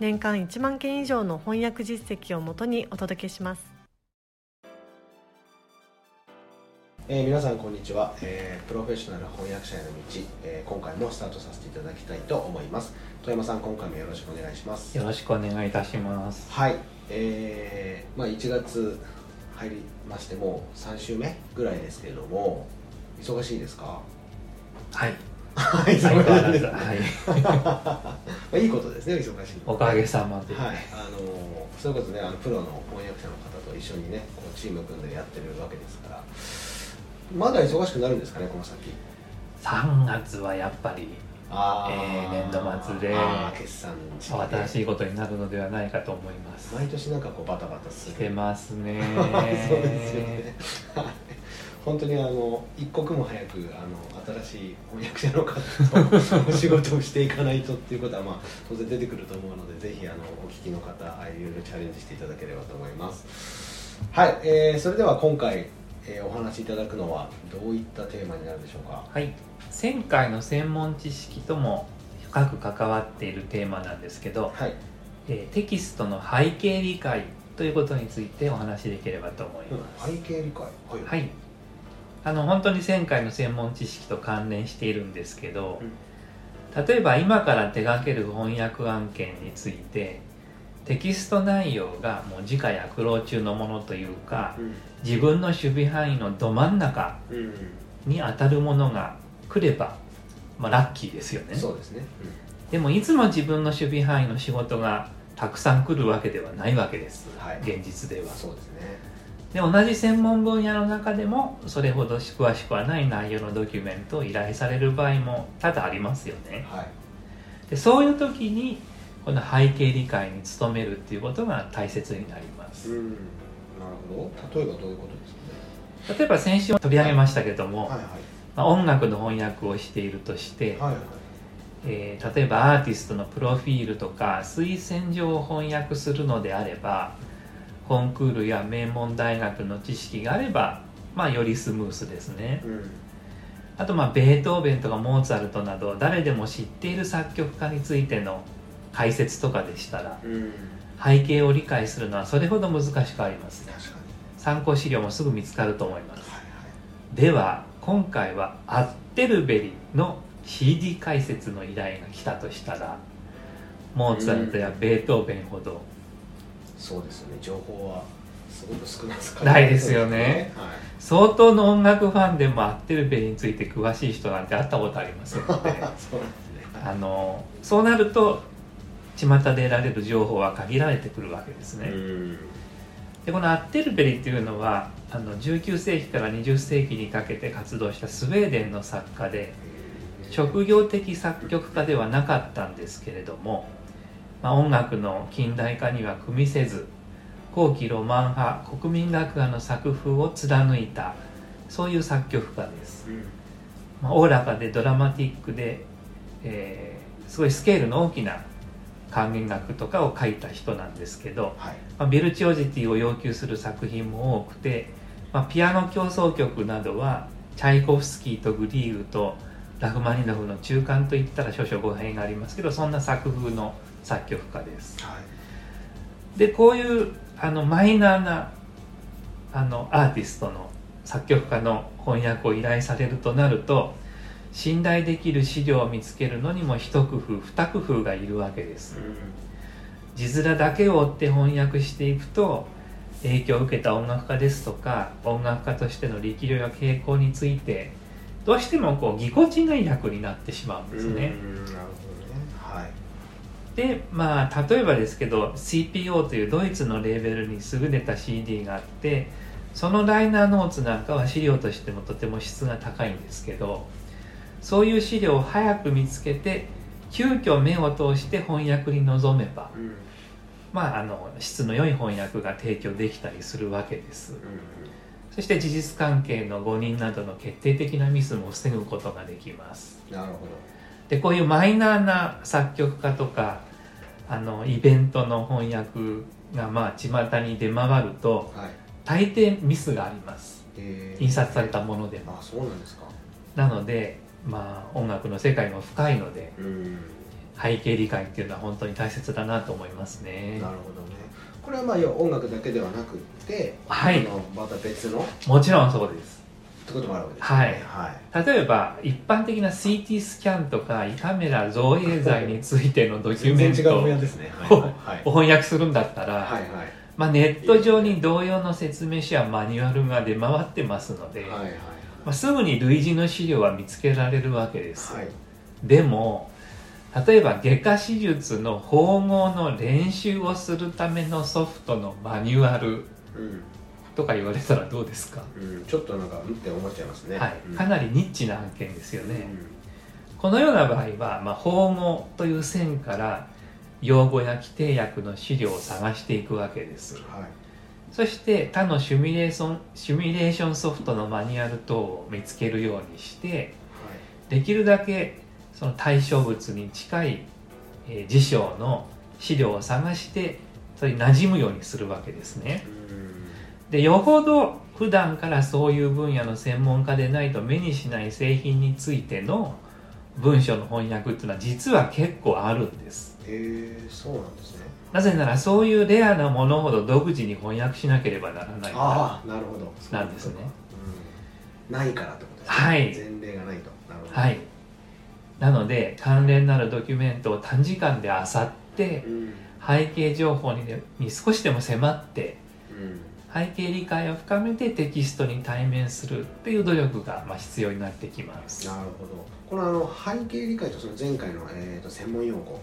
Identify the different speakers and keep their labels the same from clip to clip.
Speaker 1: 年間1万件以上の翻訳実績をもとにお届けします。
Speaker 2: えー、皆さんこんにちは、えー、プロフェッショナル翻訳者への道、えー、今回もスタートさせていただきたいと思います。富山さん今回もよろしくお願いします。
Speaker 3: よろしくお願いいたします。
Speaker 2: はい。えー、まあ1月入りましてもう3週目ぐらいですけれども忙しいですか？
Speaker 3: はい
Speaker 2: はい、そうなんです。はい。まあいいことですね、忙しい。
Speaker 3: おかげさまで。
Speaker 2: はい。あのそれこそね、あのプロの翻訳者の方と一緒にね、こうチーム組んでやってるわけですから。まだ忙しくなるんですかね、この先。
Speaker 3: 3月はやっぱり。あえー、年度末で
Speaker 2: 決算
Speaker 3: 新しいことになるのではないかと思います
Speaker 2: 毎年なんかこうバタバタす
Speaker 3: るしてますね
Speaker 2: そうですよね本当にあの一刻も早くあの新しい翻訳者の方とお仕事をしていかないとっていうことは、まあ、当然出てくると思うのでぜひあのお聞きの方いろいろチャレンジしていただければと思います。はい、えー、それでは今回、えー、お話しいただくのはどういったテーマになるでしょうか？
Speaker 3: はい。前回の専門知識とも深く関わっているテーマなんですけど、はい。えー、テキストの背景理解ということについてお話しできればと思います、
Speaker 2: うん、背景理解。はい、
Speaker 3: はいあの本当に前回の専門知識と関連しているんですけど、うん、例えば今から手掛ける翻訳案件についてテキスト内容がもう時価躍老中のものというか、うん、自分の守備範囲のど真ん中に当たるものが来れば、まあ、ラッキーですよね。
Speaker 2: そうですね、
Speaker 3: うん、でもいつも自分の守備範囲の仕事がたくさん来るわけではないわけです、はい、現実では。
Speaker 2: そうですね
Speaker 3: で同じ専門分野の中でもそれほど詳しくはない内容のドキュメントを依頼される場合も多々ありますよね、はい、でそういう時にこの背景理解に努めるっていうことが大切になります。なる
Speaker 2: ほど。例えばどういうことです
Speaker 3: かね？例えば先週取り上げましたけども、はいはい。まあ、音楽の翻訳をしているとして、はいはい。えー、例えばアーティストのプロフィールとか推薦状を翻訳するのであればコンクールや名門大学の知識があれば、まあ、よりスムースですね、うん、あとまあベートーベンとかモーツァルトなど誰でも知っている作曲家についての解説とかでしたら、うん、背景を理解するのはそれほど難しくありますね。参考資料もすぐ見つかると思います、はいはい、では今回はアッテルベリの CD 解説の依頼が来たとしたらモーツァルトやベートーベンほど
Speaker 2: そうですよね。情報はすごく少ないです
Speaker 3: かないですよね、はい、相当の音楽ファンでもアッテルベリについて詳しい人なんて会ったことありませんのでそうですね、あのそうなると巷で得られる情報は限られてくるわけですね。でこのアッテルベリっていうのはあの19世紀から20世紀にかけて活動したスウェーデンの作家で職業的作曲家ではなかったんですけれどもまあ、音楽の近代化には組みせず後期ロマン派国民楽派の作風を貫いたそういう作曲家です、まあ、おおらかでドラマティックで、えー、すごいスケールの大きな管弦楽とかを書いた人なんですけど、はい、まあ、ベルチオジティを要求する作品も多くて、まあ、ピアノ協奏曲などはチャイコフスキーとグリーグとラフマニノフの中間といったら少々語弊がありますけどそんな作風の作曲家です、はい、でこういうあのマイナーなあのアーティストの作曲家の翻訳を依頼されるとなると信頼できる資料を見つけるのにも一工夫二工夫がいるわけです、うん、字面だけを追って翻訳していくと影響を受けた音楽家ですとか音楽家としての力量や傾向についてどうしてもこうぎこちない役になってしまうんですね。なるほどね。はいでまあ例えばですけど CPO というドイツのレーベルに優れた CD があってそのライナーノーツなんかは資料としてもとても質が高いんですけどそういう資料を早く見つけて急遽目を通して翻訳に臨めば、うん、まあ、あの質の良い翻訳が提供できたりするわけです、うん、そして事実関係の誤認などの決定的なミスも防ぐことができます。
Speaker 2: なるほど。
Speaker 3: でこういうマイナーな作曲家とかあのイベントの翻訳がまあ巷に出回ると、はい、大抵ミスがあります、印刷されたものでも。
Speaker 2: あそうなんですか。
Speaker 3: なのでまあ音楽の世界も深いので、背景理解っていうのは本当に大切だなと思いますね。
Speaker 2: なるほどね。これはまあ音楽だけではなくて、
Speaker 3: はい、
Speaker 2: また別の？
Speaker 3: もちろんそうです
Speaker 2: ってこともあるわけです、
Speaker 3: ね、はい、はい、例えば一般的な CT スキャンとか胃カメラ造影剤についてのドキュメントを翻訳するんだったら、はいはい。まあ、ネット上に同様の説明書やマニュアルが出回ってますので、はいはいまあ、すぐに類似の資料は見つけられるわけです、はい、でも例えば外科手術の縫合の練習をするためのソフトのマニュアルとか言われたらどうですか、
Speaker 2: うん、ちょっとなんかうんって思っちゃいますね、
Speaker 3: はい、かなりニッチな案件ですよね、うん、このような場合は、まあ、縫合という線から用語や規定訳の資料を探していくわけです、はい、そして他のシミュレーションシミュレーションソフトのマニュアル等を見つけるようにして、はい、できるだけその対象物に近い、えー、辞書の資料を探してそれに馴染むようにするわけですね。でよほど普段からそういう分野の専門家でないと目にしない製品についての文章の翻訳っていうのは実は結構あるんです。
Speaker 2: へえそうなんですね。
Speaker 3: なぜならそういうレアなものほど独自に翻訳しなければならない
Speaker 2: ああなるほど。
Speaker 3: なんですね、
Speaker 2: うん、ないからってことですね。
Speaker 3: はい。
Speaker 2: 前例がないと。
Speaker 3: なるほど。はい。なので関連なるドキュメントを短時間で漁って、うん、背景情報に,、ね、に少しでも迫って、うん背景理解を深めてテキストに対面するっていう努力がまあ必要になってきます
Speaker 2: なるほどこのあの背景理解とその前回の、えー、と専門用語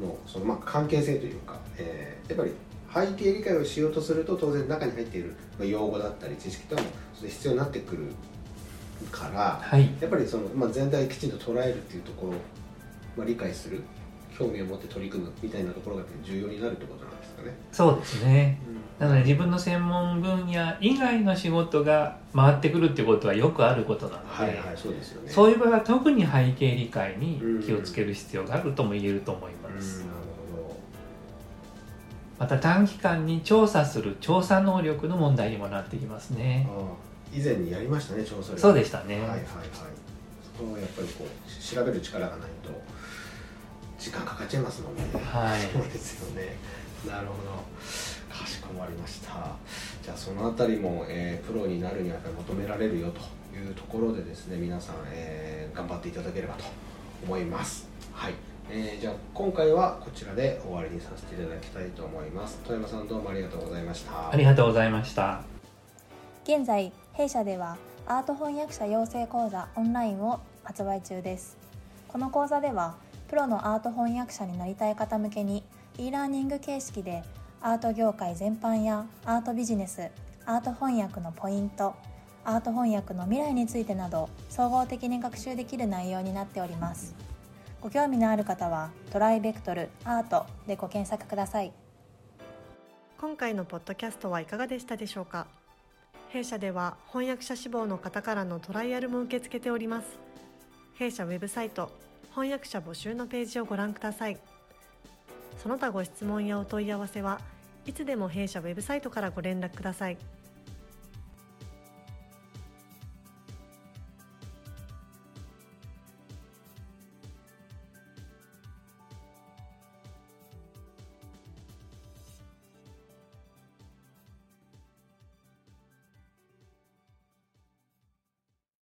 Speaker 2: のそのまあ関係性というか、えー、やっぱり背景理解をしようとすると当然中に入っている用語だったり知識とかも必要になってくるから、はい、やっぱりその、まあ、全体をきちんと捉えるっていうところ、まあ、理解する興味を持って取り組むみたいなところが重要になるってことなんですかね。
Speaker 3: そうですね、うんなので自分の専門分野以外の仕事が回ってくるっていうことはよくあることなので、はいはいそうですよね、そういう場合は特に背景理解に気をつける必要があるとも言えると思います。なるほどまた短期間に調査する調査能力の問題にもなってきますね。
Speaker 2: 以前にやりましたね調査
Speaker 3: そうでしたね。はいはいはい。
Speaker 2: そこはやっぱりこう調べる力がないと時間かかっちゃいますもんね。
Speaker 3: はい。
Speaker 2: そうですよね。なるほど。かしこまりました。じゃあその辺りも、えー、プロになるには求められるよというところでですね皆さん、えー、頑張っていただければと思います。はい、えー、じゃあ今回はこちらで終わりにさせていただきたいと思います。富山さんどうもありがとうございました。
Speaker 3: ありがとうございました。
Speaker 4: 現在弊社ではアート翻訳者養成講座オンラインを発売中です。この講座ではプロのアート翻訳者になりたい方向けに e ラーニング形式でアート業界全般やアートビジネスアート翻訳のポイントアート翻訳の未来についてなど総合的に学習できる内容になっております。ご興味のある方はトライベクトルアートでご検索ください。
Speaker 1: 今回のポッドキャストはいかがでしたでしょうか？弊社では翻訳者志望の方からのトライアルも受け付けております。弊社ウェブサイト翻訳者募集のページをご覧ください。その他ご質問やお問い合わせはいつでも弊社ウェブサイトからご連絡ください。